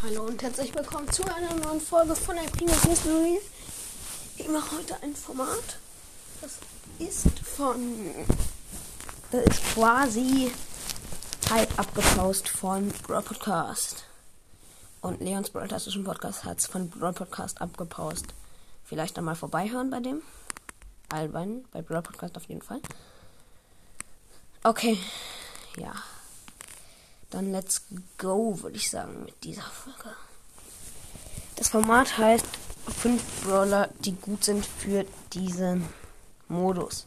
Hallo und herzlich willkommen zu einer neuen Folge von der Primus Mystery. Ich mache heute ein Format. Das ist von. Das ist quasi Hype abgepaust von Brawl Podcast. Und Leons Broadcastischen Podcast hat es von Brawl Podcast abgepaust. Vielleicht einmal vorbeihören bei dem. Alban, bei Brawl Podcast auf jeden Fall. Okay, ja. Dann let's go, würde ich sagen, mit dieser Folge. Das Format heißt 5 Brawler, die gut sind für diesen Modus.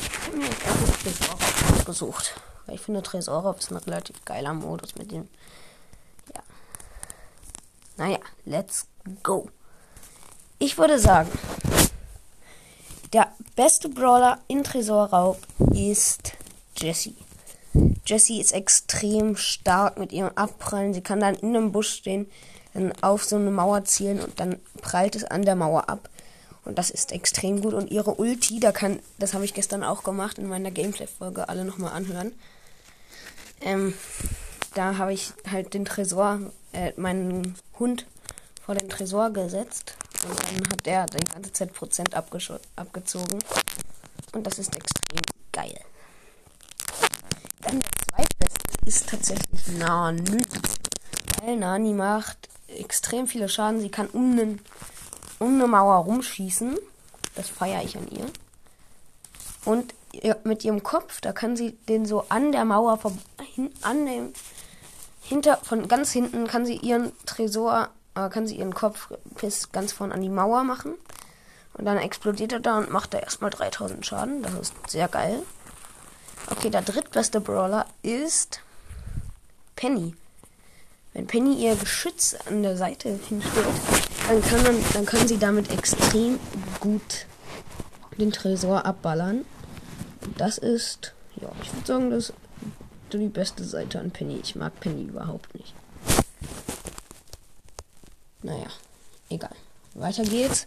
Ich habe mir jetzt einfach. Weil ich finde, Tresor ist ein relativ geiler Modus mit dem. Ja. Naja, let's go. Ich würde sagen, der beste Brawler in Tresorraub ist Jesse. Jessie ist extrem stark mit ihrem Abprallen. Sie kann dann in einem Busch stehen, dann auf so eine Mauer zielen und dann prallt es an der Mauer ab. Und das ist extrem gut. Und ihre Ulti, da kann, das habe ich gestern auch gemacht in meiner Gameplay-Folge, alle nochmal anhören. Ähm, da habe ich halt den Tresor, äh, meinen Hund vor den Tresor gesetzt. Und dann hat der die ganze Zeit Prozent abgezogen. Und das ist extrem geil. Ist tatsächlich Nani. Weil Nani macht extrem viele Schaden. Sie kann um, einen, um eine Mauer rumschießen. Das feiere ich an ihr. Und mit ihrem Kopf, da kann sie den so an der Mauer an dem hinter von ganz hinten kann sie ihren Tresor, äh, kann sie ihren Kopf bis ganz vorne an die Mauer machen. Und dann explodiert er da und macht da erstmal 3000 Schaden. Das ist sehr geil. Okay, der drittbeste Brawler ist Penny. Wenn Penny ihr Geschütz an der Seite hinstellt, dann kann, man, dann kann sie damit extrem gut den Tresor abballern. Und das ist, ja, ich würde sagen, das ist die beste Seite an Penny. Ich mag Penny überhaupt nicht. Naja, egal. Weiter geht's.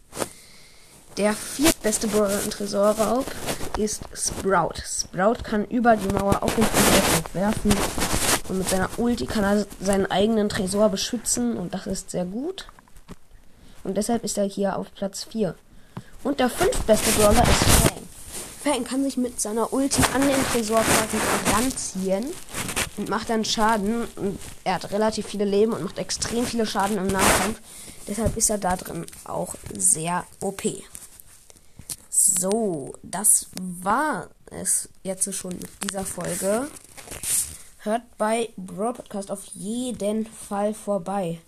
Der viertbeste Brawler im Tresorraub ist Sprout. Sprout kann über die Mauer auf den Tresor werfen. Und mit seiner Ulti kann er seinen eigenen Tresor beschützen. Und das ist sehr gut. Und deshalb ist er hier auf Platz 4. Und der fünftbeste Brawler ist Fang. Fang kann sich mit seiner Ulti an den Tresor quasi ranziehen und macht dann Schaden. Und er hat relativ viele Leben und macht extrem viele Schaden im Nahkampf. Deshalb ist er da drin auch sehr OP. So, das war es jetzt schon mit dieser Folge. Hört bei Brawl Podcast auf jeden Fall vorbei.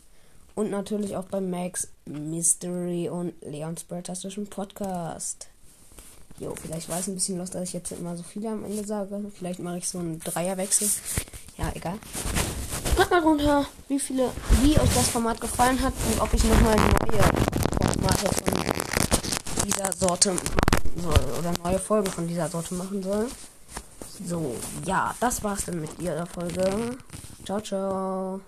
Und natürlich auch bei Max Mystery und Leons Brotastischen Podcast. Jo, vielleicht war es ein bisschen los, dass ich jetzt immer so viele am Ende sage. Vielleicht mache ich so einen Dreierwechsel. Ja, egal. Schreibt mal runter, wie viele, wie euch das Format gefallen hat und ob ich nochmal neue Formate von dieser Sorte soll oder neue Folgen von dieser Sorte machen soll. So, ja, das war's dann mit ihrer Folge. Ciao, ciao.